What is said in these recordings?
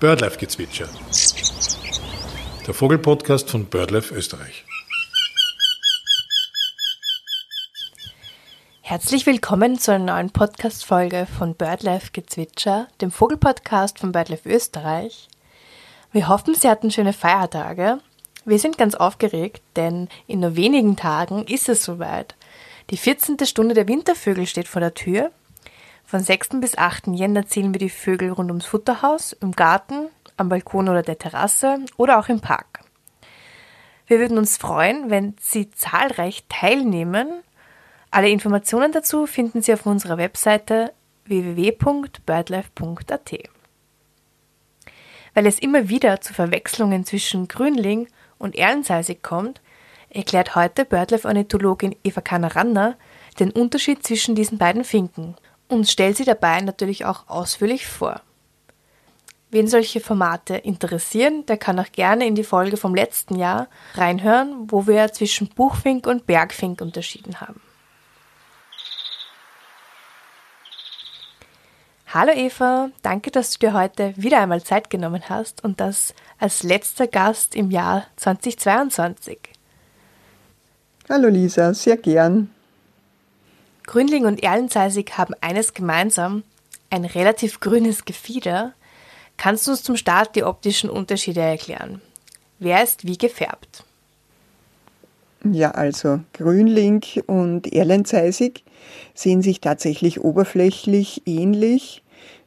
Birdlife-Gezwitscher. Der Vogelpodcast von Birdlife Österreich. Herzlich willkommen zu einer neuen Podcast-Folge von Birdlife Gezwitscher, dem Vogelpodcast von Birdlife Österreich. Wir hoffen, Sie hatten schöne Feiertage. Wir sind ganz aufgeregt, denn in nur wenigen Tagen ist es soweit. Die 14. Stunde der Wintervögel steht vor der Tür von 6. bis 8. Jänner zählen wir die Vögel rund ums Futterhaus, im Garten, am Balkon oder der Terrasse oder auch im Park. Wir würden uns freuen, wenn Sie zahlreich teilnehmen. Alle Informationen dazu finden Sie auf unserer Webseite www.birdlife.at. Weil es immer wieder zu Verwechslungen zwischen Grünling und Erlenseisig kommt, erklärt heute Birdlife-Ornithologin Eva Kanaranner den Unterschied zwischen diesen beiden Finken und stellt sie dabei natürlich auch ausführlich vor. Wen solche Formate interessieren, der kann auch gerne in die Folge vom letzten Jahr reinhören, wo wir zwischen Buchfink und Bergfink unterschieden haben. Hallo Eva, danke, dass du dir heute wieder einmal Zeit genommen hast und das als letzter Gast im Jahr 2022. Hallo Lisa, sehr gern. Grünling und Erlenzeisig haben eines gemeinsam, ein relativ grünes Gefieder. Kannst du uns zum Start die optischen Unterschiede erklären? Wer ist wie gefärbt? Ja, also Grünling und Erlenzeisig sehen sich tatsächlich oberflächlich ähnlich.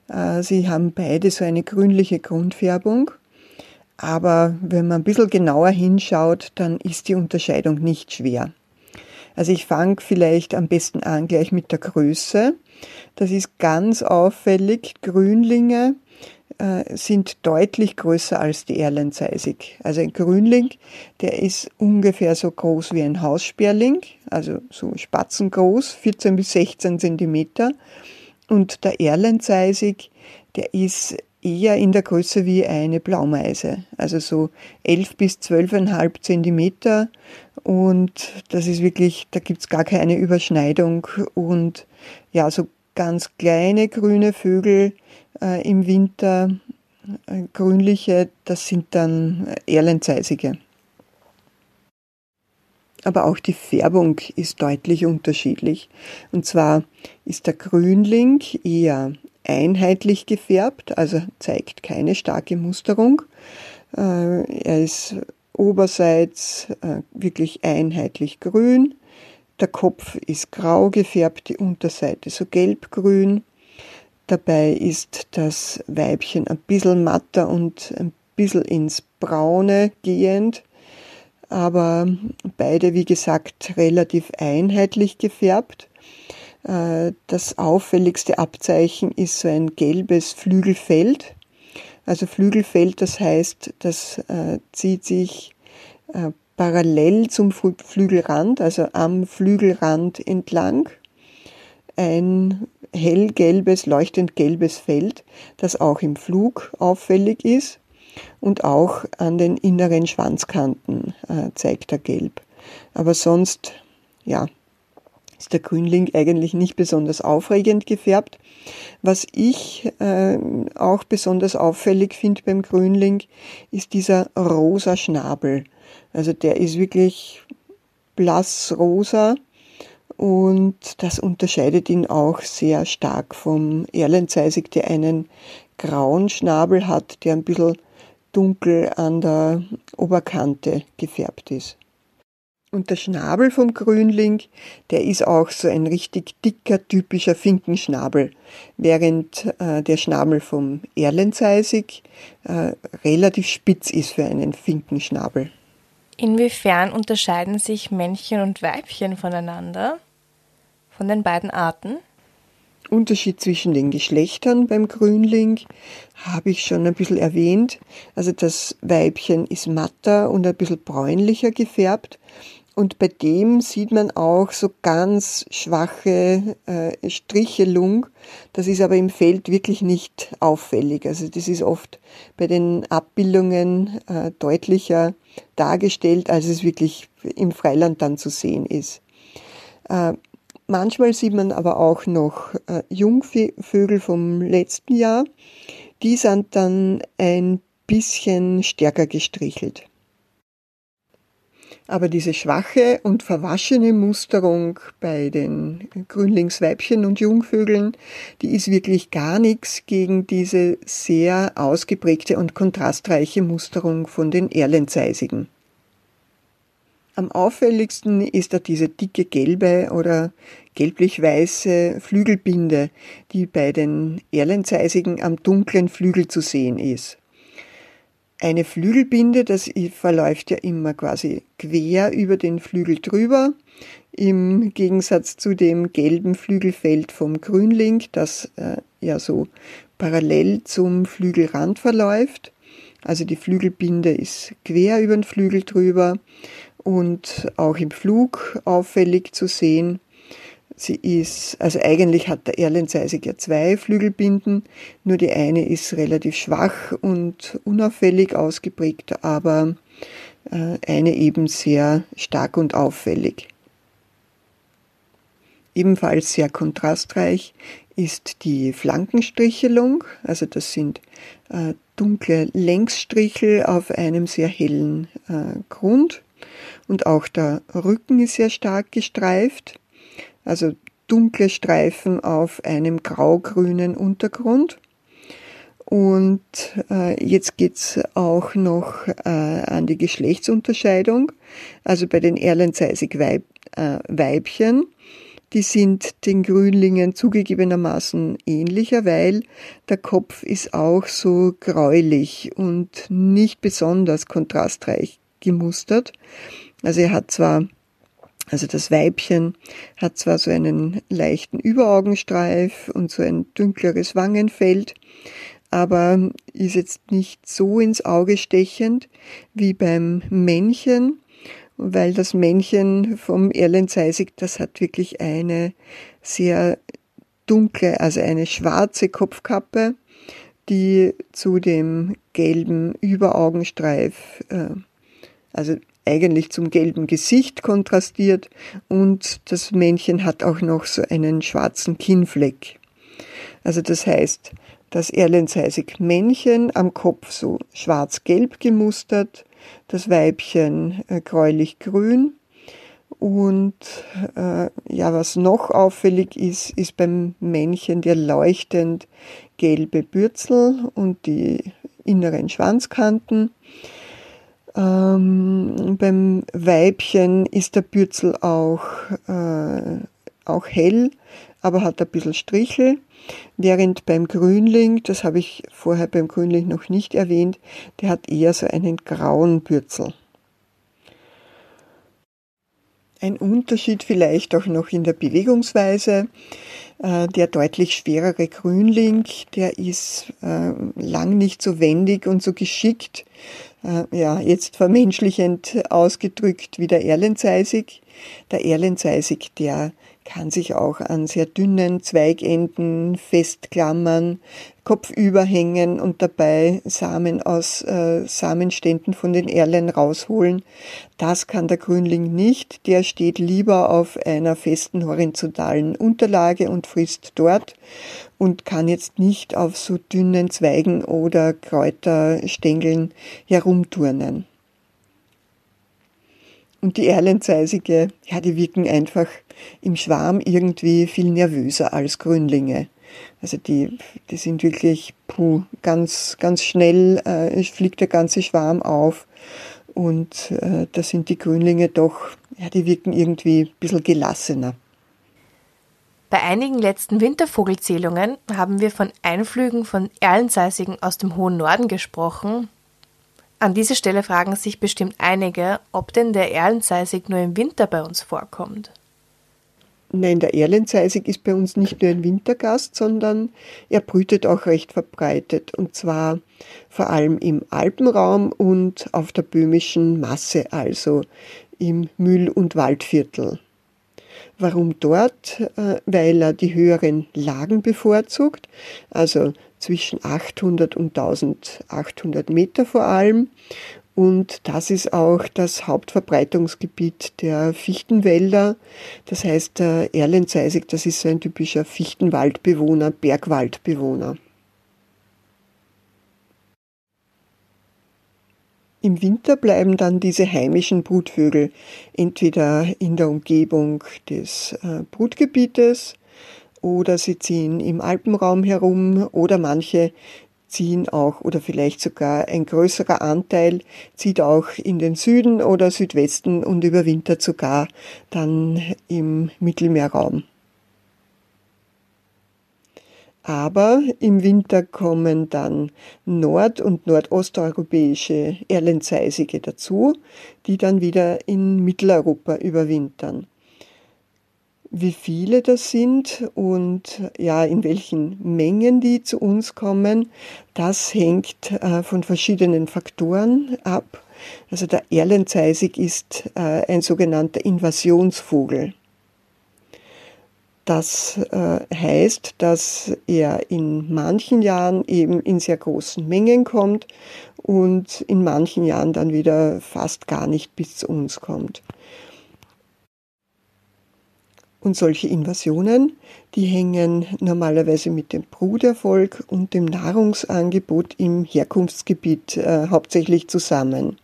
Äh, sie haben beide so eine grünliche Grundfärbung. Aber wenn man ein bisschen genauer hinschaut, dann ist die Unterscheidung nicht schwer. Also ich fange vielleicht am besten an gleich mit der Größe. Das ist ganz auffällig. Grünlinge äh, sind deutlich größer als die Erlenzeisig. Also ein Grünling, der ist ungefähr so groß wie ein Haussperling, also so spatzengroß, 14 bis 16 Zentimeter. Und der Erlenzeisig, der ist eher in der Größe wie eine Blaumeise, also so 11 bis 12,5 Zentimeter und das ist wirklich, da gibt's gar keine Überschneidung und ja, so ganz kleine grüne Vögel äh, im Winter, äh, grünliche, das sind dann Erlenzeisige. Aber auch die Färbung ist deutlich unterschiedlich. Und zwar ist der Grünling eher einheitlich gefärbt, also zeigt keine starke Musterung. Äh, er ist oberseits äh, wirklich einheitlich grün. Der Kopf ist grau gefärbt, die Unterseite so gelbgrün. Dabei ist das Weibchen ein bisschen matter und ein bisschen ins Braune gehend, aber beide, wie gesagt, relativ einheitlich gefärbt. Äh, das auffälligste Abzeichen ist so ein gelbes Flügelfeld. Also Flügelfeld, das heißt, das äh, zieht sich äh, parallel zum Flügelrand, also am Flügelrand entlang. Ein hellgelbes, leuchtend gelbes Feld, das auch im Flug auffällig ist und auch an den inneren Schwanzkanten äh, zeigt er gelb. Aber sonst, ja, ist der Grünling eigentlich nicht besonders aufregend gefärbt. Was ich äh, auch besonders auffällig finde beim Grünling, ist dieser rosa Schnabel. Also der ist wirklich blassrosa und das unterscheidet ihn auch sehr stark vom Erlenzeisig, der einen grauen Schnabel hat, der ein bisschen dunkel an der Oberkante gefärbt ist. Und der Schnabel vom Grünling, der ist auch so ein richtig dicker, typischer Finkenschnabel, während äh, der Schnabel vom Erlenzeisig äh, relativ spitz ist für einen Finkenschnabel. Inwiefern unterscheiden sich Männchen und Weibchen voneinander, von den beiden Arten? Unterschied zwischen den Geschlechtern beim Grünling habe ich schon ein bisschen erwähnt. Also das Weibchen ist matter und ein bisschen bräunlicher gefärbt und bei dem sieht man auch so ganz schwache äh, Strichelung. Das ist aber im Feld wirklich nicht auffällig. Also das ist oft bei den Abbildungen äh, deutlicher dargestellt, als es wirklich im Freiland dann zu sehen ist. Äh, manchmal sieht man aber auch noch äh, Jungvögel vom letzten Jahr, Die sind dann ein bisschen stärker gestrichelt. Aber diese schwache und verwaschene Musterung bei den Grünlingsweibchen und Jungvögeln, die ist wirklich gar nichts gegen diese sehr ausgeprägte und kontrastreiche Musterung von den Erlenzeisigen. Am auffälligsten ist da diese dicke gelbe oder gelblich-weiße Flügelbinde, die bei den Erlenzeisigen am dunklen Flügel zu sehen ist. Eine Flügelbinde, das verläuft ja immer quasi quer über den Flügel drüber, im Gegensatz zu dem gelben Flügelfeld vom Grünling, das äh, ja so parallel zum Flügelrand verläuft. Also die Flügelbinde ist quer über den Flügel drüber und auch im Flug auffällig zu sehen. Sie ist, also eigentlich hat der Erlenseisig ja zwei Flügelbinden, nur die eine ist relativ schwach und unauffällig ausgeprägt, aber äh, eine eben sehr stark und auffällig. Ebenfalls sehr kontrastreich ist die Flankenstrichelung, also das sind äh, dunkle Längsstrichel auf einem sehr hellen äh, Grund. Und auch der Rücken ist sehr stark gestreift also dunkle Streifen auf einem grau-grünen Untergrund. Und äh, jetzt geht's auch noch äh, an die Geschlechtsunterscheidung. Also bei den Erlenzeisig Weib, äh, Weibchen, die sind den Grünlingen zugegebenermaßen ähnlicher, weil der Kopf ist auch so gräulich und nicht besonders kontrastreich gemustert. Also er hat zwar also das Weibchen hat zwar so einen leichten Überaugenstreif und so ein dünkleres Wangenfeld, aber ist jetzt nicht so ins Auge stechend wie beim Männchen, weil das Männchen vom Erlenzeisig, das hat wirklich eine sehr dunkle, also eine schwarze Kopfkappe, die zu dem gelben Überaugenstreif, äh, also eigentlich zum gelben Gesicht kontrastiert und das Männchen hat auch noch so einen schwarzen Kinnfleck. Also das heißt, das Erlenseisig Männchen am Kopf so schwarz-gelb gemustert, das Weibchen äh, gräulich-grün und äh, ja, was noch auffällig ist, ist beim Männchen der leuchtend gelbe Bürzel und die inneren Schwanzkanten. Ähm, beim Weibchen ist der Bürzel auch, äh, auch hell, aber hat ein bisschen Strichel. Während beim Grünling, das habe ich vorher beim Grünling noch nicht erwähnt, der hat eher so einen grauen Bürzel. Ein Unterschied vielleicht auch noch in der Bewegungsweise. Äh, der deutlich schwerere Grünling, der ist äh, lang nicht so wendig und so geschickt, äh, ja, jetzt vermenschlichend ausgedrückt wie der Erlenzeisig. Der Erlenzeisig, der kann sich auch an sehr dünnen Zweigenden festklammern, kopfüber hängen und dabei Samen aus äh, Samenständen von den Erlen rausholen. Das kann der Grünling nicht. Der steht lieber auf einer festen horizontalen Unterlage und frisst dort und kann jetzt nicht auf so dünnen Zweigen oder Kräuterstängeln herumturnen. Und die Erlenzeisige, ja, die wirken einfach im Schwarm irgendwie viel nervöser als Grünlinge. Also die, die sind wirklich puh, ganz, ganz schnell, äh, fliegt der ganze Schwarm auf. Und äh, da sind die Grünlinge doch, ja, die wirken irgendwie ein bisschen gelassener. Bei einigen letzten Wintervogelzählungen haben wir von Einflügen von Erlenzeisigen aus dem hohen Norden gesprochen, an dieser Stelle fragen sich bestimmt einige, ob denn der Erlenzeisig nur im Winter bei uns vorkommt. Nein, der Erlenzeisig ist bei uns nicht nur ein Wintergast, sondern er brütet auch recht verbreitet. Und zwar vor allem im Alpenraum und auf der böhmischen Masse, also im Mühl- und Waldviertel. Warum dort? Äh, weil er die höheren Lagen bevorzugt, also zwischen 800 und 1800 Meter vor allem. Und das ist auch das Hauptverbreitungsgebiet der Fichtenwälder. Das heißt, der Erlenzeisig, das ist so ein typischer Fichtenwaldbewohner, Bergwaldbewohner. Im Winter bleiben dann diese heimischen Brutvögel entweder in der Umgebung des äh, Brutgebietes oder sie ziehen im Alpenraum herum oder manche ziehen auch oder vielleicht sogar ein größerer Anteil zieht auch in den Süden oder Südwesten und überwintert sogar dann im Mittelmeerraum. Aber im Winter kommen dann nord- und nordosteuropäische Erlenzeisige dazu, die dann wieder in Mitteleuropa überwintern. Wie viele das sind und ja, in welchen Mengen die zu uns kommen, das hängt äh, von verschiedenen Faktoren ab. Also der Erlenzeisig ist äh, ein sogenannter Invasionsvogel. Das äh, heißt, dass er in manchen Jahren eben in sehr großen Mengen kommt und in manchen Jahren dann wieder fast gar nicht bis zu uns kommt. Und solche Invasionen, die hängen normalerweise mit dem Bruderfolg und dem Nahrungsangebot im Herkunftsgebiet äh, hauptsächlich zusammen.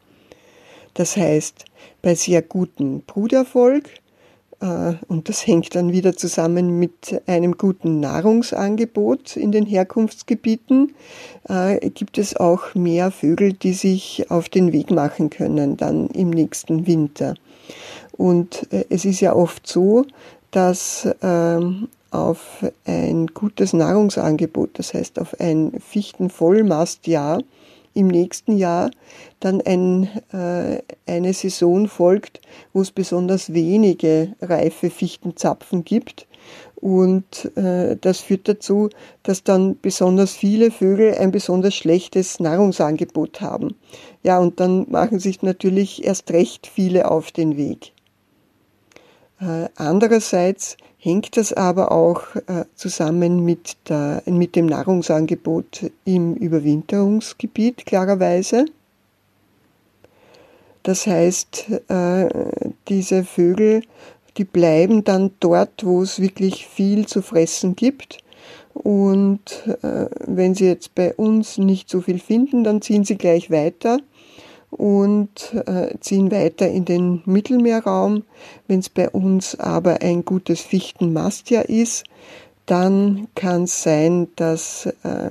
Das heißt, bei sehr gutem Bruderfolg und das hängt dann wieder zusammen mit einem guten Nahrungsangebot in den Herkunftsgebieten. Äh, gibt es auch mehr Vögel, die sich auf den Weg machen können dann im nächsten Winter. Und äh, es ist ja oft so, dass ähm, auf ein gutes Nahrungsangebot, das heißt auf ein Fichtenvollmastjahr, im nächsten Jahr dann ein, äh, eine Saison folgt, wo es besonders wenige reife Fichtenzapfen gibt. Und äh, das führt dazu, dass dann besonders viele Vögel ein besonders schlechtes Nahrungsangebot haben. Ja, und dann machen sich natürlich erst recht viele auf den Weg. Äh, andererseits hängt das aber auch äh, zusammen mit, der, mit dem Nahrungsangebot im Überwinterungsgebiet, klarerweise. Das heißt, äh, diese Vögel, die bleiben dann dort, wo es wirklich viel zu fressen gibt. Und äh, wenn sie jetzt bei uns nicht so viel finden, dann ziehen sie gleich weiter und äh, ziehen weiter in den Mittelmeerraum. Wenn es bei uns aber ein gutes Fichtenmastjahr ist, dann kann es sein, dass äh,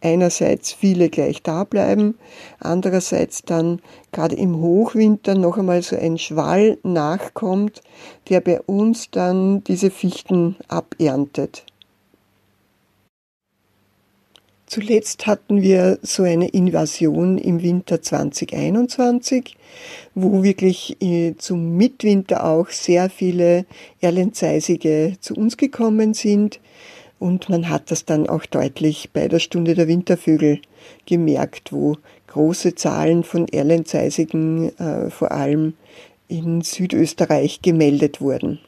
einerseits viele gleich da bleiben, andererseits dann gerade im Hochwinter noch einmal so ein Schwall nachkommt, der bei uns dann diese Fichten aberntet. Zuletzt hatten wir so eine Invasion im Winter 2021, wo wirklich äh, zum Mitwinter auch sehr viele Erlenzeisige zu uns gekommen sind. Und man hat das dann auch deutlich bei der Stunde der Wintervögel gemerkt, wo große Zahlen von Erlenzeisigen äh, vor allem in Südösterreich gemeldet wurden.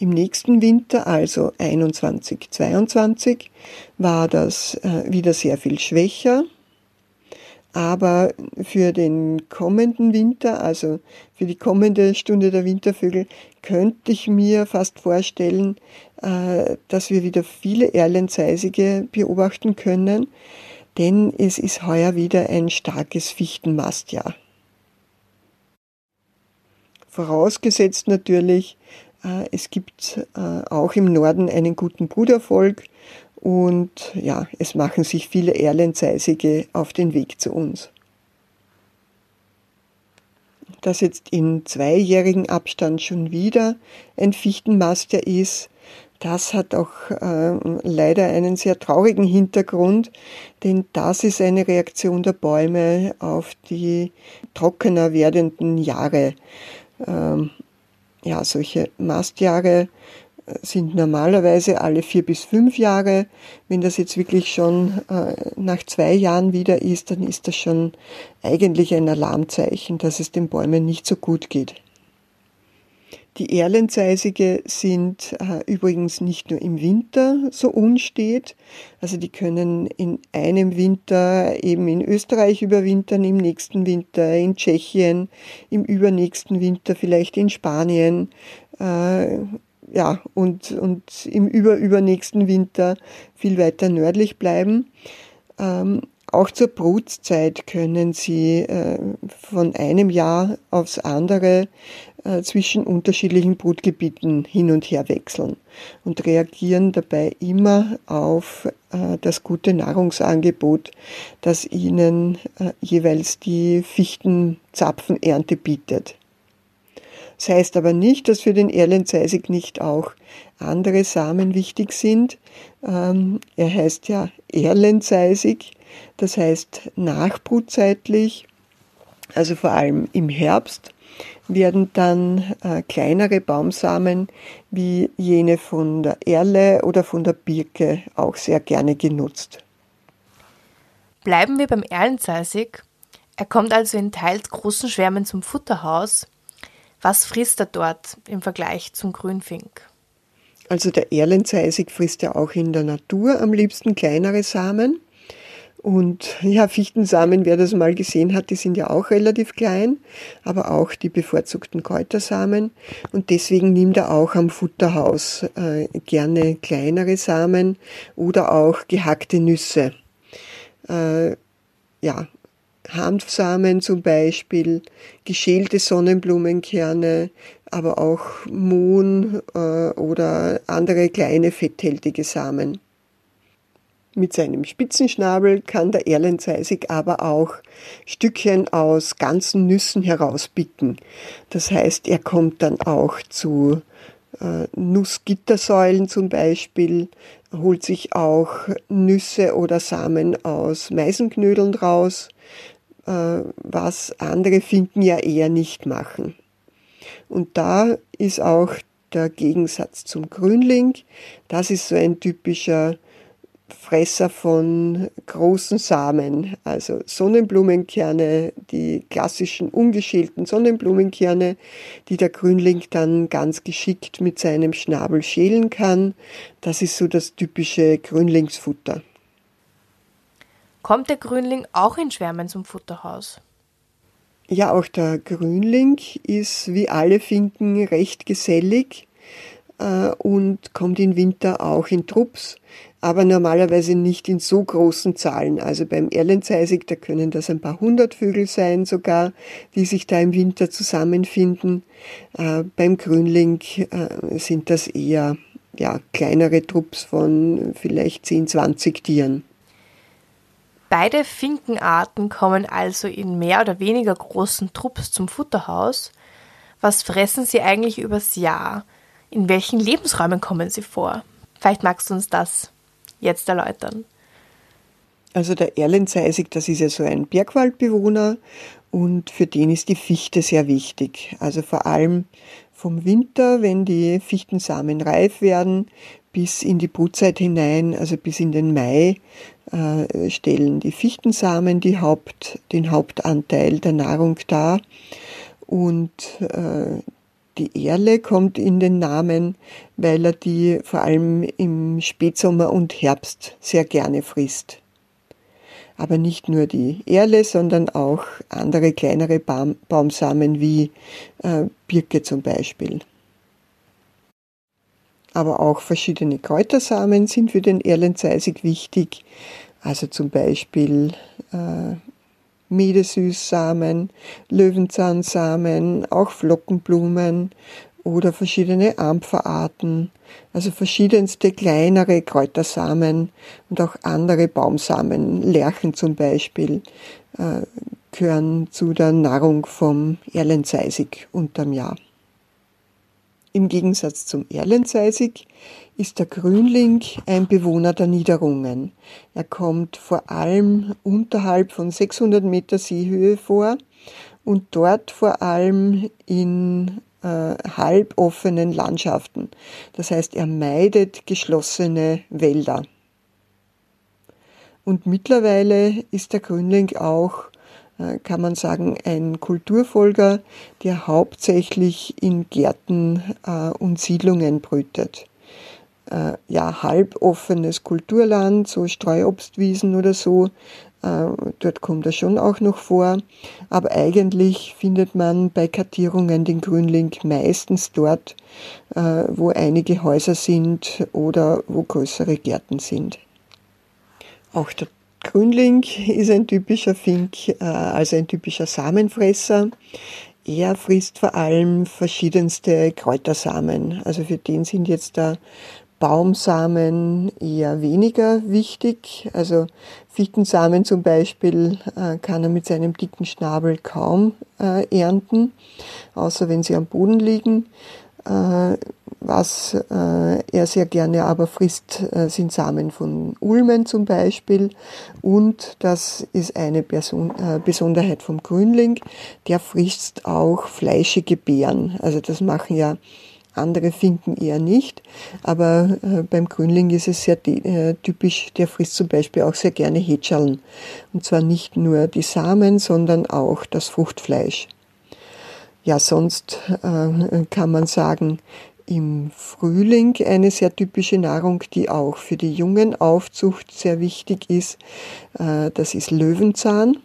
Im nächsten Winter, also 21, 22, war das äh, wieder sehr viel schwächer. Aber für den kommenden Winter, also für die kommende Stunde der Wintervögel, könnte ich mir fast vorstellen, äh, dass wir wieder viele Erlenzeisige beobachten können, denn es ist heuer wieder ein starkes Fichtenmastjahr. Vorausgesetzt natürlich, es gibt äh, auch im Norden einen guten Bruderfolg und ja, es machen sich viele Erlenzeisige auf den Weg zu uns. Dass jetzt in zweijährigen Abstand schon wieder ein Fichtenmaster ist, das hat auch äh, leider einen sehr traurigen Hintergrund, denn das ist eine Reaktion der Bäume auf die trockener werdenden Jahre. Ähm, ja, solche Mastjahre äh, sind normalerweise alle vier bis fünf Jahre. Wenn das jetzt wirklich schon äh, nach zwei Jahren wieder ist, dann ist das schon eigentlich ein Alarmzeichen, dass es den Bäumen nicht so gut geht. Die Erlenzeisige sind äh, übrigens nicht nur im Winter so unstet, also die können in einem Winter eben in Österreich überwintern, im nächsten Winter in Tschechien, im übernächsten Winter vielleicht in Spanien. Äh, ja, und, und im überübernächsten Winter viel weiter nördlich bleiben. Ähm, auch zur Brutzeit können sie äh, von einem Jahr aufs andere zwischen unterschiedlichen Brutgebieten hin und her wechseln und reagieren dabei immer auf äh, das gute Nahrungsangebot, das ihnen äh, jeweils die Fichtenzapfenernte bietet. Das heißt aber nicht, dass für den Erlenzeisig nicht auch andere Samen wichtig sind. Ähm, er heißt ja Erlenzeisig, das heißt nachbrutzeitlich, also vor allem im Herbst werden dann äh, kleinere Baumsamen wie jene von der Erle oder von der Birke auch sehr gerne genutzt. Bleiben wir beim Erlenzeisig. Er kommt also in teils großen Schwärmen zum Futterhaus was frisst er dort im Vergleich zum Grünfink? Also der Erlenzeisig frisst ja auch in der Natur am liebsten kleinere Samen. Und ja, Fichtensamen, wer das mal gesehen hat, die sind ja auch relativ klein, aber auch die bevorzugten Kräutersamen. Und deswegen nimmt er auch am Futterhaus äh, gerne kleinere Samen oder auch gehackte Nüsse. Äh, ja, Hanfsamen zum Beispiel, geschälte Sonnenblumenkerne, aber auch Mohn äh, oder andere kleine fetthältige Samen. Mit seinem Spitzenschnabel kann der Erlenzeisig aber auch Stückchen aus ganzen Nüssen herauspicken. Das heißt, er kommt dann auch zu äh, Nussgittersäulen zum Beispiel, holt sich auch Nüsse oder Samen aus Meisenknödeln raus äh, was andere Finken ja eher nicht machen. Und da ist auch der Gegensatz zum Grünling. Das ist so ein typischer Fresser von großen Samen, also Sonnenblumenkerne, die klassischen ungeschälten Sonnenblumenkerne, die der Grünling dann ganz geschickt mit seinem Schnabel schälen kann. Das ist so das typische Grünlingsfutter. Kommt der Grünling auch in Schwärmen zum Futterhaus? Ja, auch der Grünling ist wie alle Finken recht gesellig und kommt im Winter auch in Trupps, aber normalerweise nicht in so großen Zahlen. Also beim Erlenzeisig, da können das ein paar hundert Vögel sein sogar, die sich da im Winter zusammenfinden. Äh, beim Grünling äh, sind das eher ja, kleinere Trupps von vielleicht 10, 20 Tieren. Beide Finkenarten kommen also in mehr oder weniger großen Trupps zum Futterhaus. Was fressen sie eigentlich übers Jahr? In welchen Lebensräumen kommen sie vor? Vielleicht magst du uns das jetzt erläutern. Also der Erlenzeisig, das ist ja so ein Bergwaldbewohner und für den ist die Fichte sehr wichtig. Also vor allem vom Winter, wenn die Fichtensamen reif werden, bis in die Brutzeit hinein, also bis in den Mai, äh, stellen die Fichtensamen die Haupt, den Hauptanteil der Nahrung dar. Und äh, die Erle kommt in den Namen, weil er die vor allem im Spätsommer und Herbst sehr gerne frisst. Aber nicht nur die Erle, sondern auch andere kleinere Baum, Baumsamen wie äh, Birke zum Beispiel. Aber auch verschiedene Kräutersamen sind für den Erlenzeisig wichtig. Also zum Beispiel äh, Medesüßsamen, Löwenzahnsamen, auch Flockenblumen oder verschiedene Ampferarten, also verschiedenste kleinere Kräutersamen und auch andere Baumsamen, Lerchen zum Beispiel, äh, gehören zu der Nahrung vom Erlenzeisig unterm Jahr. Im Gegensatz zum Erlenzeisig ist der Grünling ein Bewohner der Niederungen. Er kommt vor allem unterhalb von 600 Meter Seehöhe vor und dort vor allem in äh, halboffenen Landschaften. Das heißt, er meidet geschlossene Wälder. Und mittlerweile ist der Grünling auch kann man sagen, ein Kulturfolger, der hauptsächlich in Gärten äh, und Siedlungen brütet. Äh, ja, halboffenes Kulturland, so Streuobstwiesen oder so, Äh, dort kommt er schon auch noch vor. Aber eigentlich findet man bei Kartierungen den Grünling meistens dort, äh, wo einige Häuser sind oder wo größere Gärten sind. Auch der Grünling ist ein typischer Fink, äh, also ein typischer Samenfresser. Er frisst vor allem verschiedenste Kräutersamen. Also für den sind jetzt da Baumsamen eher weniger wichtig. Also Fichtensamen zum Beispiel äh, kann er mit seinem dicken Schnabel kaum äh, ernten, außer wenn sie am Boden liegen. Was äh, er sehr gerne aber frisst, äh, sind Samen von Ulmen zum Beispiel. Und das ist eine Person, äh, Besonderheit vom Grünling, der frisst auch fleischige Beeren. Also das machen ja andere Finken eher nicht. Aber äh, beim Grünling ist es sehr äh, typisch, der frisst zum Beispiel auch sehr gerne Hätscheln. Und zwar nicht nur die Samen, sondern auch das Fruchtfleisch. Ja, sonst äh, kann man sagen, im Frühling eine sehr typische Nahrung, die auch für die Jungenaufzucht sehr wichtig ist. Äh, das ist Löwenzahn.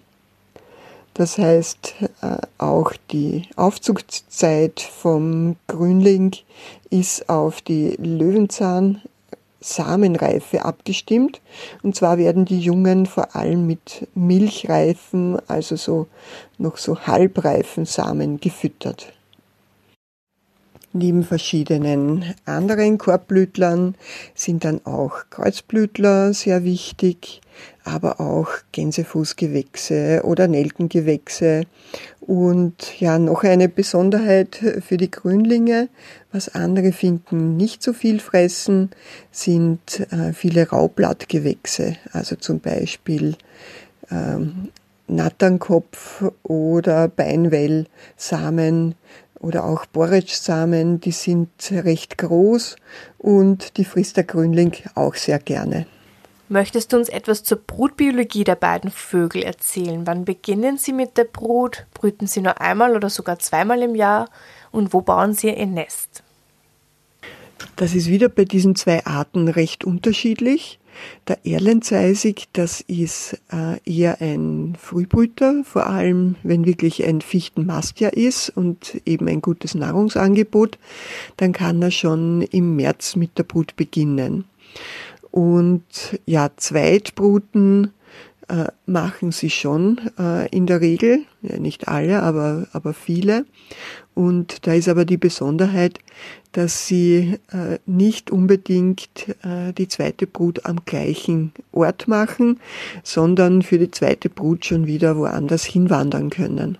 Das heißt, äh, auch die Aufzuchtszeit vom Grünling ist auf die Löwenzahn Samenreife abgestimmt. Und zwar werden die Jungen vor allem mit milchreifen, also so noch so halbreifen Samen gefüttert. Neben verschiedenen anderen Korbblütlern sind dann auch Kreuzblütler sehr wichtig, aber auch Gänsefußgewächse oder Nelkengewächse. Und ja, noch eine Besonderheit für die Grünlinge, was andere Finken nicht so viel fressen, sind äh, viele Raublattgewächse, also zum Beispiel ähm, Natternkopf oder Beinwell, Samen oder auch Borretschsamen, die sind recht groß und die frisst der Grünling auch sehr gerne. Möchtest du uns etwas zur Brutbiologie der beiden Vögel erzählen? Wann beginnen sie mit der Brut? Brüten sie nur einmal oder sogar zweimal im Jahr? Und wo bauen sie ihr Nest? Das ist wieder bei diesen zwei Arten recht unterschiedlich. Der Erlenzeisig, das ist äh, eher ein Frühbrüter, vor allem wenn wirklich ein Fichtenmastjahr ist und eben ein gutes Nahrungsangebot, dann kann er schon im März mit der Brut beginnen. Und ja, Zweitbruten äh, machen sie schon äh, in der Regel, ja, nicht alle, aber, aber viele. Und da ist aber die Besonderheit, dass sie äh, nicht unbedingt äh, die zweite Brut am gleichen Ort machen, sondern für die zweite Brut schon wieder woanders hinwandern können.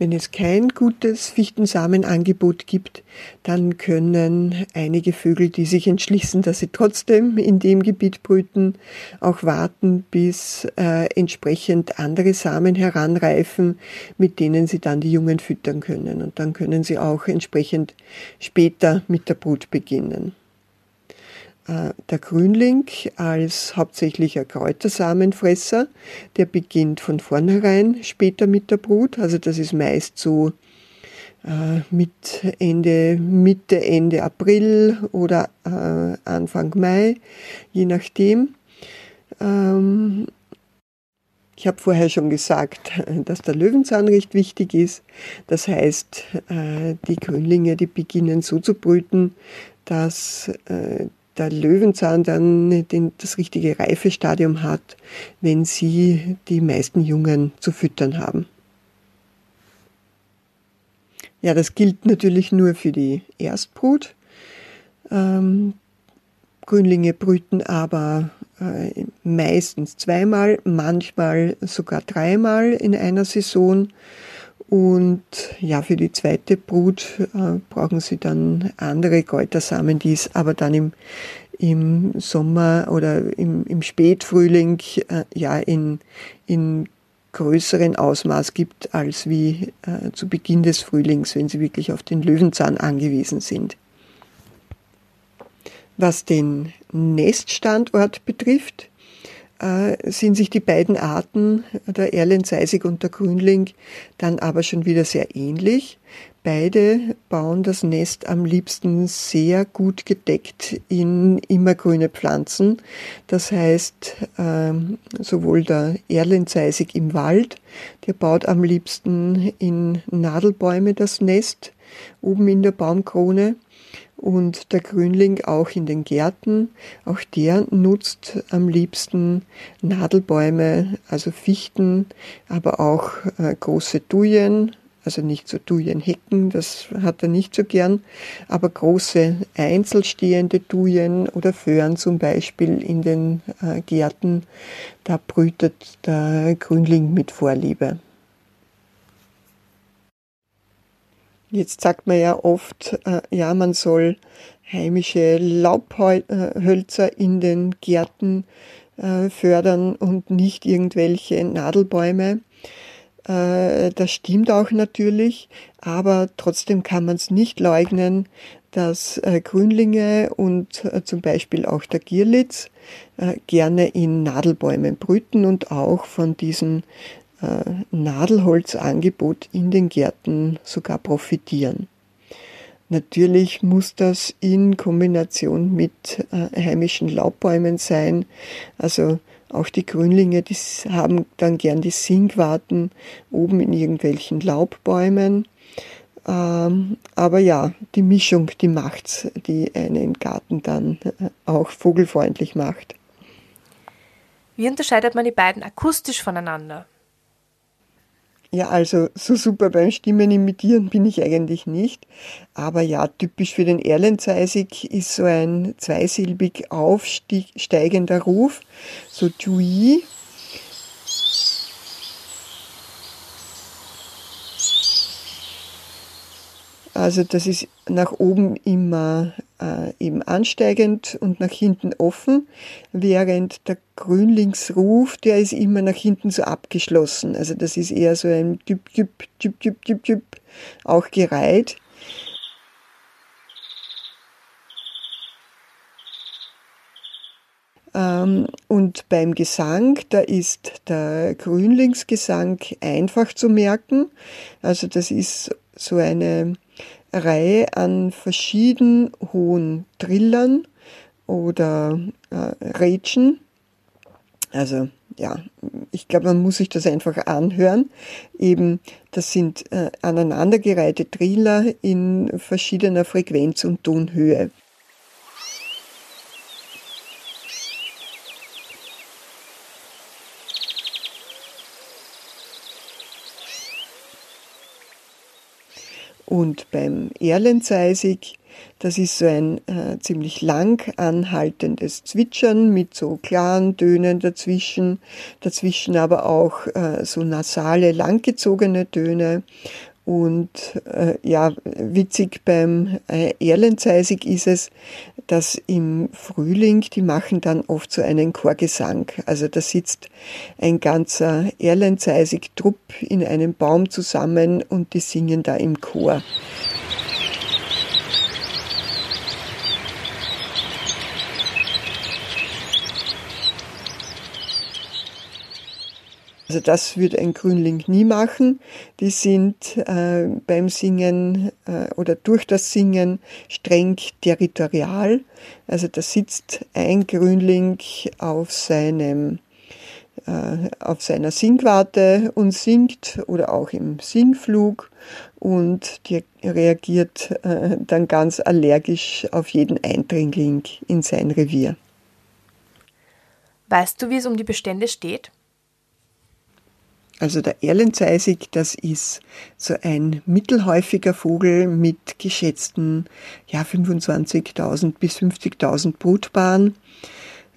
Wenn es kein gutes Fichtensamenangebot gibt, dann können einige Vögel, die sich entschließen, dass sie trotzdem in dem Gebiet brüten, auch warten, bis äh, entsprechend andere Samen heranreifen, mit denen sie dann die Jungen füttern können. Und dann können sie auch entsprechend später mit der Brut beginnen. Äh, der Grünling als hauptsächlicher Kräutersamenfresser, der beginnt von vornherein später mit der Brut. Also das ist meist so äh, mit Ende, Mitte, Ende April oder äh, Anfang Mai, je nachdem. Ähm, ich habe vorher schon gesagt, dass der Löwenzahn recht wichtig ist. Das heißt, die Grünlinge, die beginnen so zu brüten, dass der Löwenzahn dann den, das richtige Reifestadium hat, wenn sie die meisten Jungen zu füttern haben. Ja, das gilt natürlich nur für die Erstbrut. Ähm, Grünlinge brüten aber äh, meistens zweimal, manchmal sogar dreimal in einer Saison. Und ja, für die zweite Brut äh, brauchen sie dann andere Kräutersamen, die es aber dann im, im Sommer oder im, im Spätfrühling äh, ja in, in größeren Ausmaß gibt als wie äh, zu Beginn des Frühlings, wenn sie wirklich auf den Löwenzahn angewiesen sind. Was den Neststandort betrifft, sind sich die beiden Arten, der Erlenseisig und der Grünling, dann aber schon wieder sehr ähnlich. Beide bauen das Nest am liebsten sehr gut gedeckt in immergrüne Pflanzen. Das heißt, ähm, sowohl der Erlenzeisig im Wald, der baut am liebsten in Nadelbäume das Nest, oben in der Baumkrone. Und der Grünling auch in den Gärten, auch der nutzt am liebsten Nadelbäume, also Fichten, aber auch äh, große Dujen, also nicht so Dujenhecken, das hat er nicht so gern, aber große einzelstehende Dujen oder Föhren zum Beispiel in den äh, Gärten, da brütet der Grünling mit Vorliebe. Jetzt sagt man ja oft, äh, ja, man soll heimische Laubhölzer in den Gärten äh, fördern und nicht irgendwelche Nadelbäume. Äh, das stimmt auch natürlich, aber trotzdem kann man es nicht leugnen, dass äh, Grünlinge und äh, zum Beispiel auch der Gierlitz gerne in Nadelbäumen brüten und auch von diesem Nadelholzangebot in den Gärten sogar profitieren. Natürlich muss das in Kombination mit heimischen Laubbäumen sein. Also auch die Grünlinge, die haben dann gern die Singwarten oben in irgendwelchen Laubbäumen. Ähm, aber ja, die Mischung, die macht's, die einen Garten dann äh, auch vogelfreundlich macht. Wie unterscheidet man die beiden akustisch voneinander? Ja, also so super beim Stimmen imitieren bin ich eigentlich nicht. Aber ja, typisch für den Erlenzeisig ist so ein zweisilbig aufsteigender Ruf, so Tui. Also das ist nach oben immer äh, eben ansteigend und nach hinten offen, während der Grünlingsruf, der ist immer nach hinten so abgeschlossen. Also das ist eher so ein Typ, Typ, Typ, Typ, Typ, Typ, auch gereiht. Ähm, und beim Gesang, da ist der Grünlingsgesang einfach zu merken. Also das ist so eine Reihe an verschieden hohen Trillern oder äh, Rätschen. Also ja, ich glaube, man muss sich das einfach anhören. Eben, das sind äh, aneinandergereihte Triller in verschiedener Frequenz und Tonhöhe. Und beim Erlenzeisig, das ist so ein äh, ziemlich lang anhaltendes Zwitschern mit so klaren Tönen dazwischen, dazwischen aber auch äh, so nasale, langgezogene Töne und äh, ja, witzig beim äh, Erlenzeisig ist es, dass im Frühling, die machen dann oft so einen Chorgesang. Also da sitzt ein ganzer Erlenzeisig-Trupp in einem Baum zusammen und die singen da im Chor. Also das würde ein Grünling nie machen. Die sind äh, beim Singen äh, oder durch das Singen streng territorial. Also da sitzt ein Grünling auf seinem äh, auf seiner Singwarte und singt oder auch im Singflug und die reagiert äh, dann ganz allergisch auf jeden Eindringling in sein Revier. Weißt du, wie es um die Bestände steht? Also der Erlenzeisig, das ist so ein mittelhäufiger Vogel mit geschätzten ja, 25.000 bis 50.000 Brutpaaren.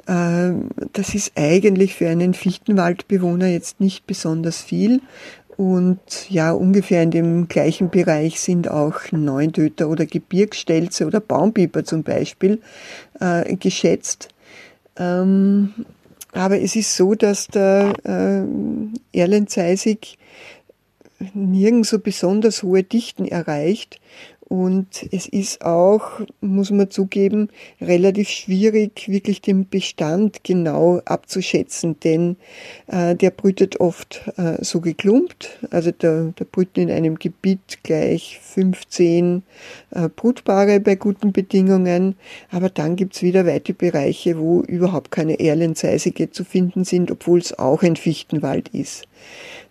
Ähm, das ist eigentlich für einen Fichtenwaldbewohner jetzt nicht besonders viel. Und ja, ungefähr in dem gleichen Bereich sind auch Neuntöter oder Gebirgsstelze oder Baumbiber zum Beispiel äh, geschätzt. Ähm, aber es ist so, dass der äh, Erlenzeisig nirgends so besonders hohe Dichten erreicht Und es ist auch, muss man zugeben, relativ schwierig, wirklich den Bestand genau abzuschätzen, denn äh, der brütet oft äh, so geklumpt. Also da, da brüten in einem Gebiet gleich 15 äh, Brutpaare bei guten Bedingungen. Aber dann gibt's wieder weite Bereiche, wo überhaupt keine Erlenseisige zu finden sind, obwohl es auch ein Fichtenwald ist.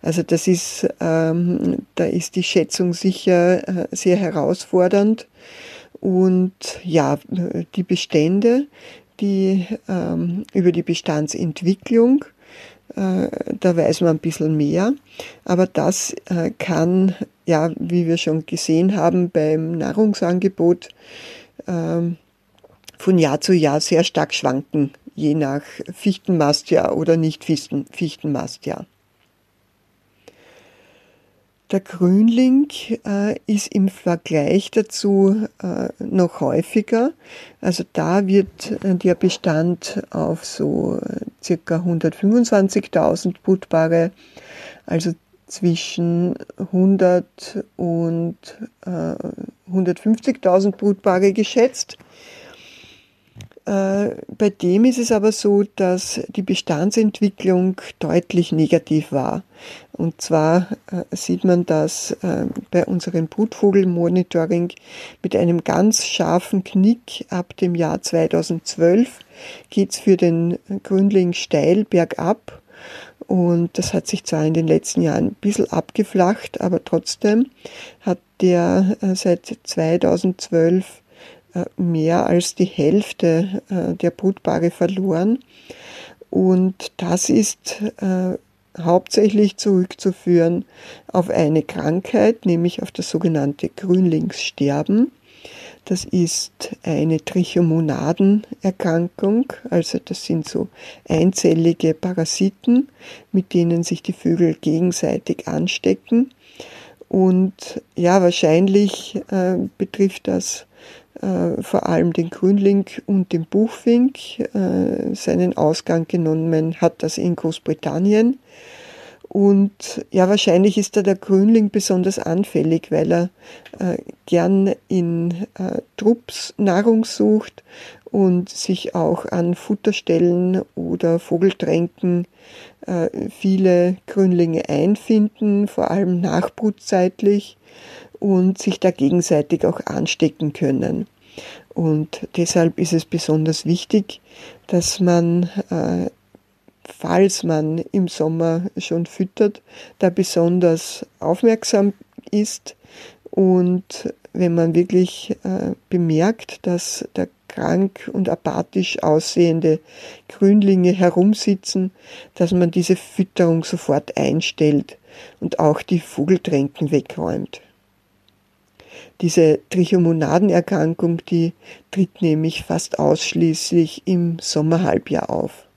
Also das ist, ähm, da ist die Schätzung sicher äh, sehr herausfordernd. Und ja, die Bestände, die ähm, über die Bestandsentwicklung, äh, da weiß man ein bisschen mehr. Aber das äh, kann, ja, wie wir schon gesehen haben beim Nahrungsangebot, ähm, von Jahr zu Jahr sehr stark schwanken, je nach Fichtenmastjahr oder nicht Fichtenmastjahr. Der Grünling äh, ist im Vergleich dazu äh, noch häufiger. Also da wird äh, der Bestand auf so äh, circa 125.000 Brutpaare, also zwischen 100 und äh, 150.000 Brutpaare geschätzt. Äh, bei dem ist es aber so, dass die Bestandsentwicklung deutlich negativ war. Und zwar äh, sieht man das äh, bei unserem Brutvogelmonitoring mit einem ganz scharfen Knick ab dem Jahr 2012 geht's für den Grünling steil bergab. Und das hat sich zwar in den letzten Jahren ein bisschen abgeflacht, aber trotzdem hat der seit 2012 äh, mehr als die Hälfte äh, der Brutpaare verloren. Und das ist äh, hauptsächlich zurückzuführen auf eine Krankheit, nämlich auf das sogenannte Grünlingssterben. Das ist eine Trichomonadenerkrankung, also das sind so einzellige Parasiten, mit denen sich die Vögel gegenseitig anstecken. Und ja, wahrscheinlich äh, betrifft das äh, vor allem den Grünling und den Buchfink. Äh, seinen Ausgang genommen hat das in Großbritannien. Und ja, wahrscheinlich ist da der Grünling besonders anfällig, weil er äh, gern in äh, Trupps Nahrung sucht und sich auch an Futterstellen oder Vogeltränken äh, viele Grünlinge einfinden, vor allem nachbrutzeitlich und sich da gegenseitig auch anstecken können. Und deshalb ist es besonders wichtig, dass man, äh, falls man im Sommer schon füttert, da besonders aufmerksam ist und wenn man wirklich äh, bemerkt, dass da krank und apathisch aussehende Grünlinge herumsitzen, dass man diese Fütterung sofort einstellt und auch die Vogeltränken wegräumt. Diese Trichomonadenerkrankung, die tritt nämlich fast ausschließlich im Sommerhalbjahr auf.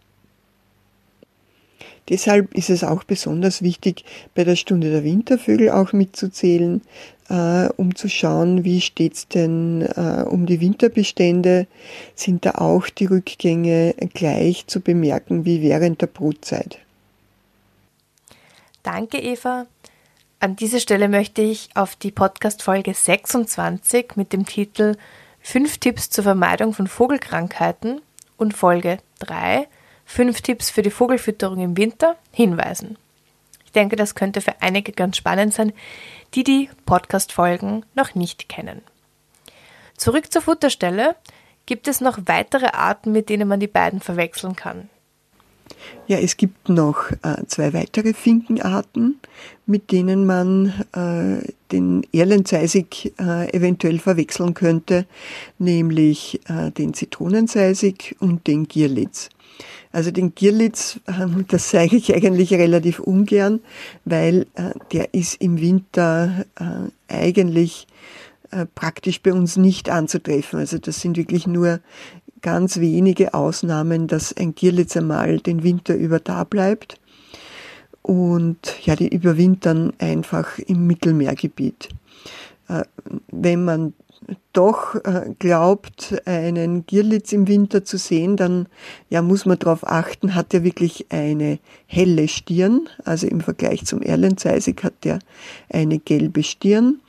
Deshalb ist es auch besonders wichtig, bei der Stunde der Wintervögel auch mitzuzählen, äh, um zu schauen, wie steht's denn äh, um die Winterbestände, sind da auch die Rückgänge gleich zu bemerken wie während der Brutzeit. Danke, Eva. An dieser Stelle möchte ich auf die Podcast-Folge 26 mit dem Titel Fünf Tipps zur Vermeidung von Vogelkrankheiten und Folge 3 Fünf Tipps für die Vogelfütterung im Winter hinweisen. Ich denke, das könnte für einige ganz spannend sein, die die Podcast-Folgen noch nicht kennen. Zurück zur Futterstelle. Gibt es noch weitere Arten, mit denen man die beiden verwechseln kann? Ja, es gibt noch äh, zwei weitere Finkenarten, mit denen man äh, den Erlenseisig äh, eventuell verwechseln könnte, nämlich den Zitronenseisig und den Gierlitz. Also den Gierlitz, ähm, das zeige ich eigentlich relativ ungern, weil der ist im Winter eigentlich praktisch bei uns nicht anzutreffen. Also das sind wirklich nur ganz wenige Ausnahmen, dass ein Gierlitz einmal den Winter über da bleibt. Und ja, die überwintern einfach im Mittelmeergebiet. Äh, wenn man doch äh, glaubt, einen Gierlitz im Winter zu sehen, dann ja, muss man darauf achten, hat er wirklich eine helle Stirn, also im Vergleich zum Erlenzeisig hat er eine gelbe Stirn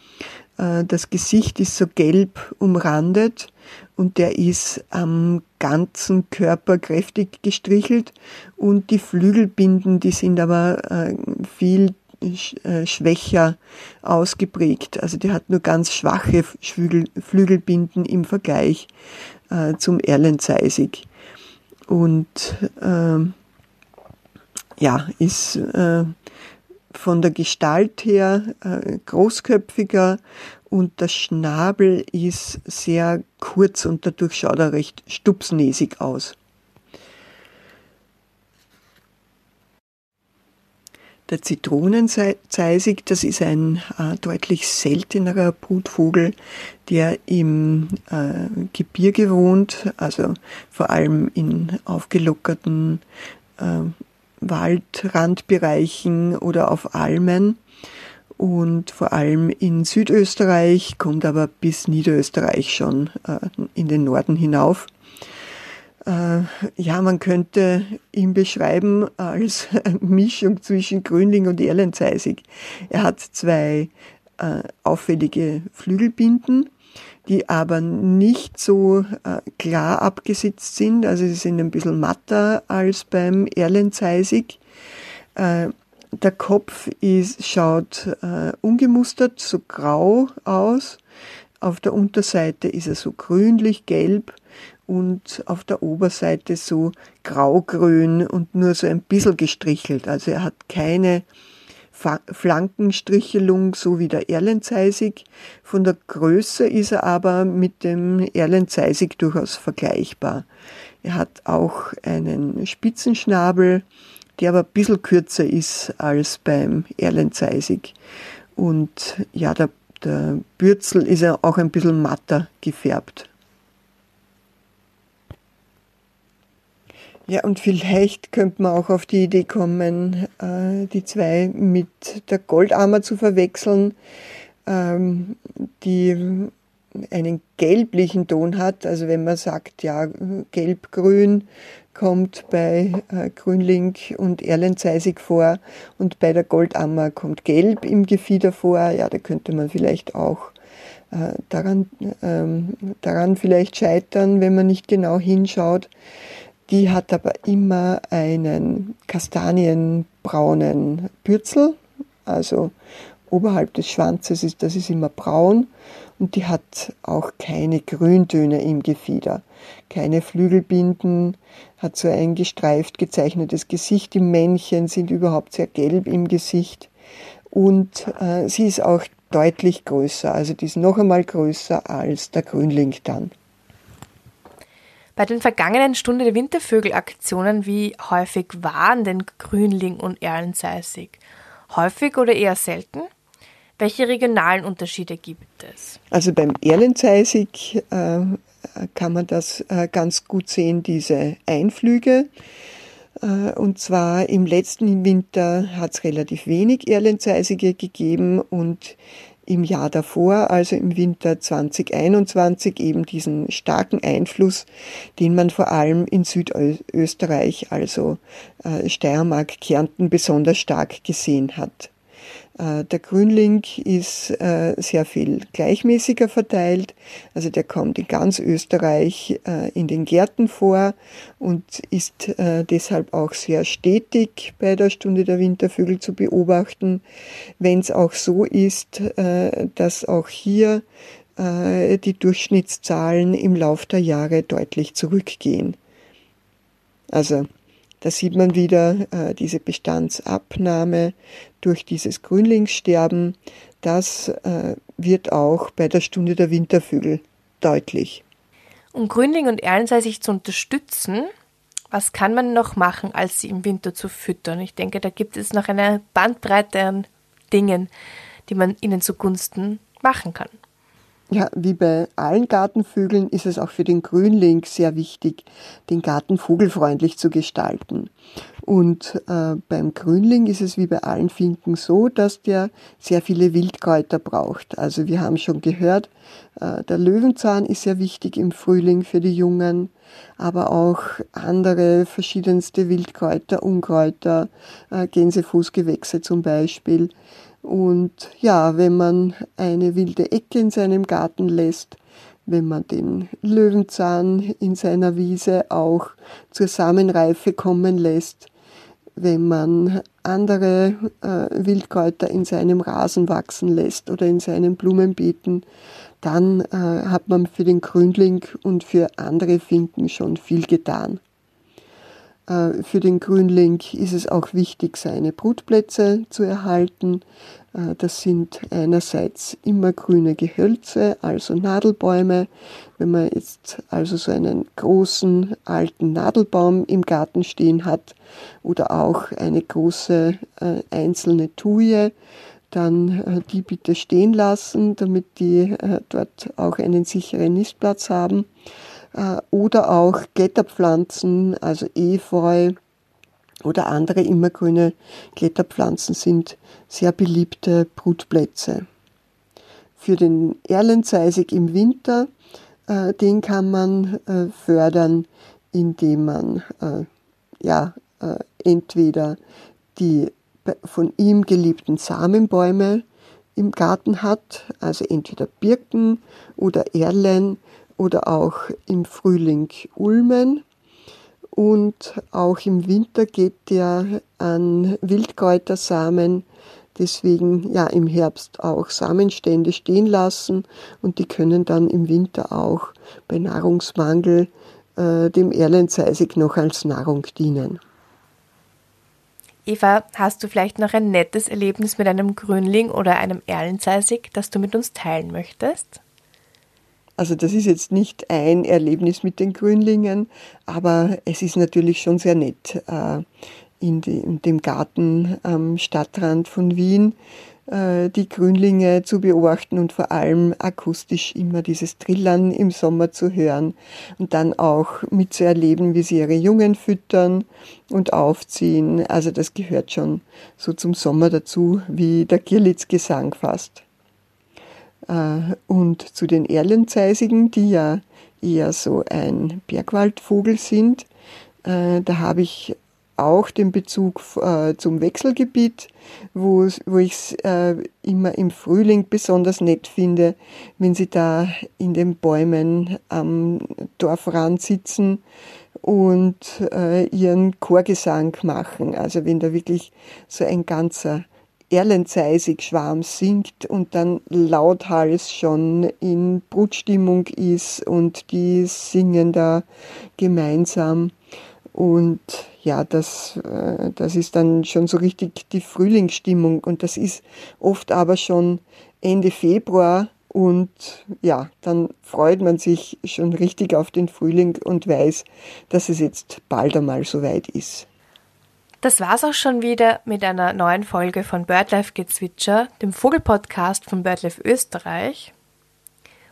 Äh, das Gesicht ist so gelb umrandet und der ist am ganzen Körper kräftig gestrichelt und die Flügelbinden, die sind aber äh, viel äh, schwächer ausgeprägt. Also der hat nur ganz schwache Flügelbinden im Vergleich zum Erlenzeisig. Und äh, ja, ist äh, von der Gestalt her äh, großköpfiger und der Schnabel ist sehr kurz und dadurch schaut er recht stupsnäsig aus. Der Zitronenzeisig, das ist ein äh, deutlich seltenerer Brutvogel, der im äh, Gebirge wohnt, also vor allem in aufgelockerten äh, Waldrandbereichen oder auf Almen und vor allem in Südösterreich, kommt aber bis Niederösterreich schon äh, in den Norden hinauf. Äh, ja, man könnte ihn beschreiben als Mischung zwischen Grünling und Erlenzeisig. Er hat zwei äh, auffällige Flügelbinden, die aber nicht so äh, klar abgesetzt sind. Also sie sind ein bisschen matter als beim Erlenzeisig. Der Kopf ist, schaut äh, ungemustert, so grau aus. Auf der Unterseite ist er so grünlich-gelb und auf der Oberseite so graugrün und nur so ein bisschen gestrichelt. Also er hat keine Flankenstrichelung, so wie der Erlenzeisig. Von der Größe ist er aber mit dem Erlenzeisig durchaus vergleichbar. Er hat auch einen Spitzenschnabel, der aber ein bisschen kürzer ist als beim Erlenzeisig. Und ja, der, der Bürzel ist ja auch ein bisschen matter gefärbt. Ja, und vielleicht könnte man auch auf die Idee kommen, äh, die zwei mit der Goldammer zu verwechseln, ähm, die einen gelblichen Ton hat. Also wenn man sagt, ja, gelb-grün kommt bei äh, Grünling und Erlenzeisig vor und bei der Goldammer kommt gelb im Gefieder vor. Ja, da könnte man vielleicht auch äh, daran, ähm, daran vielleicht scheitern, wenn man nicht genau hinschaut. Die hat aber immer einen kastanienbraunen Bürzel, also oberhalb des Schwanzes ist das ist immer braun und die hat auch keine Grüntöne im Gefieder, keine Flügelbinden, hat so ein gestreift gezeichnetes Gesicht. Die Männchen sind überhaupt sehr gelb im Gesicht und äh, sie ist auch deutlich größer, also die ist noch einmal größer als der Grünling dann. Bei den vergangenen Stunde der Wintervögel-Aktionen, wie häufig waren denn Grünling und Erlenzeisig? Häufig oder eher selten? Welche regionalen Unterschiede gibt es? Also beim Erlenzeisig äh, kann man das äh, ganz gut sehen, diese Einflüge. Äh, und zwar im letzten Winter hat es relativ wenig Erlenzeisige gegeben und im Jahr davor, also im Winter 2021, eben diesen starken Einfluss, den man vor allem in Südösterreich, also äh, Steiermark, Kärnten besonders stark gesehen hat. Äh, der Grünling ist äh, sehr viel gleichmäßiger verteilt. Also der kommt in ganz Österreich äh, in den Gärten vor und ist deshalb auch sehr stetig bei der Stunde der Wintervögel zu beobachten. Wenn es auch so ist, dass auch hier die Durchschnittszahlen im Lauf der Jahre deutlich zurückgehen. Also da sieht man wieder äh, diese Bestandsabnahme durch dieses Grünlingssterben. Das äh, wird auch bei der Stunde der Wintervögel deutlich. Um Grünling und Erlensei sich zu unterstützen, was kann man noch machen, als sie im Winter zu füttern? Ich denke, da gibt es noch eine Bandbreite an Dingen, die man ihnen zugunsten machen kann. Ja, wie bei allen Gartenvögeln ist es auch für den Grünling sehr wichtig, den Garten vogelfreundlich zu gestalten. Und äh, beim Grünling ist es wie bei allen Finken so, dass der sehr viele Wildkräuter braucht. Also wir haben schon gehört, äh, der Löwenzahn ist sehr wichtig im Frühling für die Jungen, aber auch andere verschiedenste Wildkräuter, Unkräuter, äh, Gänsefußgewächse zum Beispiel. Und ja, wenn man eine wilde Ecke in seinem Garten lässt, wenn man den Löwenzahn in seiner Wiese auch zur Samenreife kommen lässt, wenn man andere äh, Wildkräuter in seinem Rasen wachsen lässt oder in seinen Blumenbeeten, dann äh, hat man für den Grünling und für andere Finken schon viel getan. Äh, für den Grünling ist es auch wichtig, seine Brutplätze zu erhalten. Äh, das sind einerseits immergrüne Gehölze, also Nadelbäume. Wenn man jetzt also so einen großen alten Nadelbaum im Garten stehen hat oder auch eine große äh, einzelne Tuje, dann die bitte stehen lassen, damit die dort auch einen sicheren Nistplatz haben. Äh, oder auch Kletterpflanzen, also Efeu oder andere immergrüne Kletterpflanzen sind sehr beliebte Brutplätze. Für den Erlenzeisig im Winter, äh, den kann man äh, fördern, indem man ja, entweder die von ihm geliebten Samenbäume im Garten hat, also entweder Birken oder Erlen oder auch im Frühling Ulmen. Und auch im Winter geht der an Wildkräutersamen, deswegen ja im Herbst auch Samenstände stehen lassen und die können dann im Winter auch bei Nahrungsmangel äh, dem Erlenzeisig noch als Nahrung dienen. Eva, hast du vielleicht noch ein nettes Erlebnis mit einem Grünling oder einem Erlenzeisig, das du mit uns teilen möchtest? Also das ist jetzt nicht ein Erlebnis mit den Grünlingen, aber es ist natürlich schon sehr nett, äh, in, dem Garten am Stadtrand von Wien äh, die Grünlinge zu beobachten und vor allem akustisch immer dieses Trillern im Sommer zu hören und dann auch mitzuerleben, wie sie ihre Jungen füttern und aufziehen. Also das gehört schon so zum Sommer dazu, wie der Girlitz-Gesang fast. Äh, und zu den Erlenzeisigen, die ja eher so ein Bergwaldvogel sind, äh, da habe ich auch den Bezug äh, zum Wechselgebiet, wo, wo ich es immer im Frühling besonders nett finde, wenn sie da in den Bäumen am Dorfrand sitzen und ihren Chorgesang machen. Also wenn da wirklich so ein ganzer Erlenzeisig-Schwarm singt und dann lauthals schon in Brutstimmung ist und die singen da gemeinsam. Und ja, das, äh, das ist dann schon so richtig die Frühlingsstimmung und das ist oft aber schon Ende Februar und ja, dann freut man sich schon richtig auf den Frühling und weiß, dass es jetzt bald einmal soweit ist. Das war's auch schon wieder mit einer neuen Folge von BirdLife Gezwitscher, dem Vogelpodcast von BirdLife Österreich.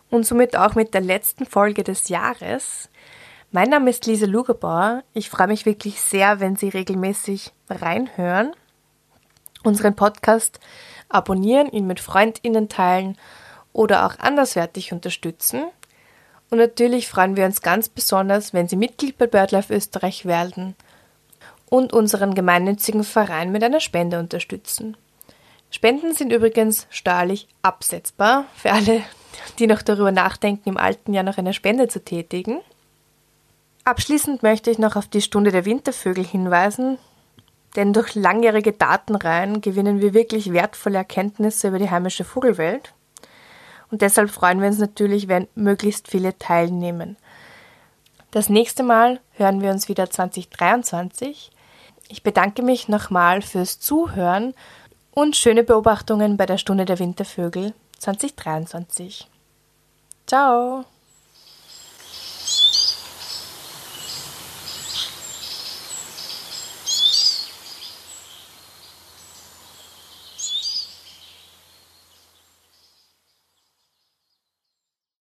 Und somit auch mit der letzten Folge des Jahres. Mein Name ist Lisa Lugerbauer. Ich freue mich wirklich sehr, wenn Sie regelmäßig reinhören, unseren Podcast abonnieren, ihn mit FreundInnen teilen oder auch anderswertig unterstützen. Und natürlich freuen wir uns ganz besonders, wenn Sie Mitglied bei BirdLife Österreich werden und unseren gemeinnützigen Verein mit einer Spende unterstützen. Spenden sind übrigens steuerlich absetzbar für alle, die noch darüber nachdenken, im alten Jahr noch eine Spende zu tätigen. Abschließend möchte ich noch auf die Stunde der Wintervögel hinweisen, denn durch langjährige Datenreihen gewinnen wir wirklich wertvolle Erkenntnisse über die heimische Vogelwelt. Und deshalb freuen wir uns natürlich, wenn möglichst viele teilnehmen. Das nächste Mal hören wir uns wieder 2023 ich bedanke mich nochmal fürs Zuhören und schöne Beobachtungen bei der Stunde der Wintervögel 2023. Ciao!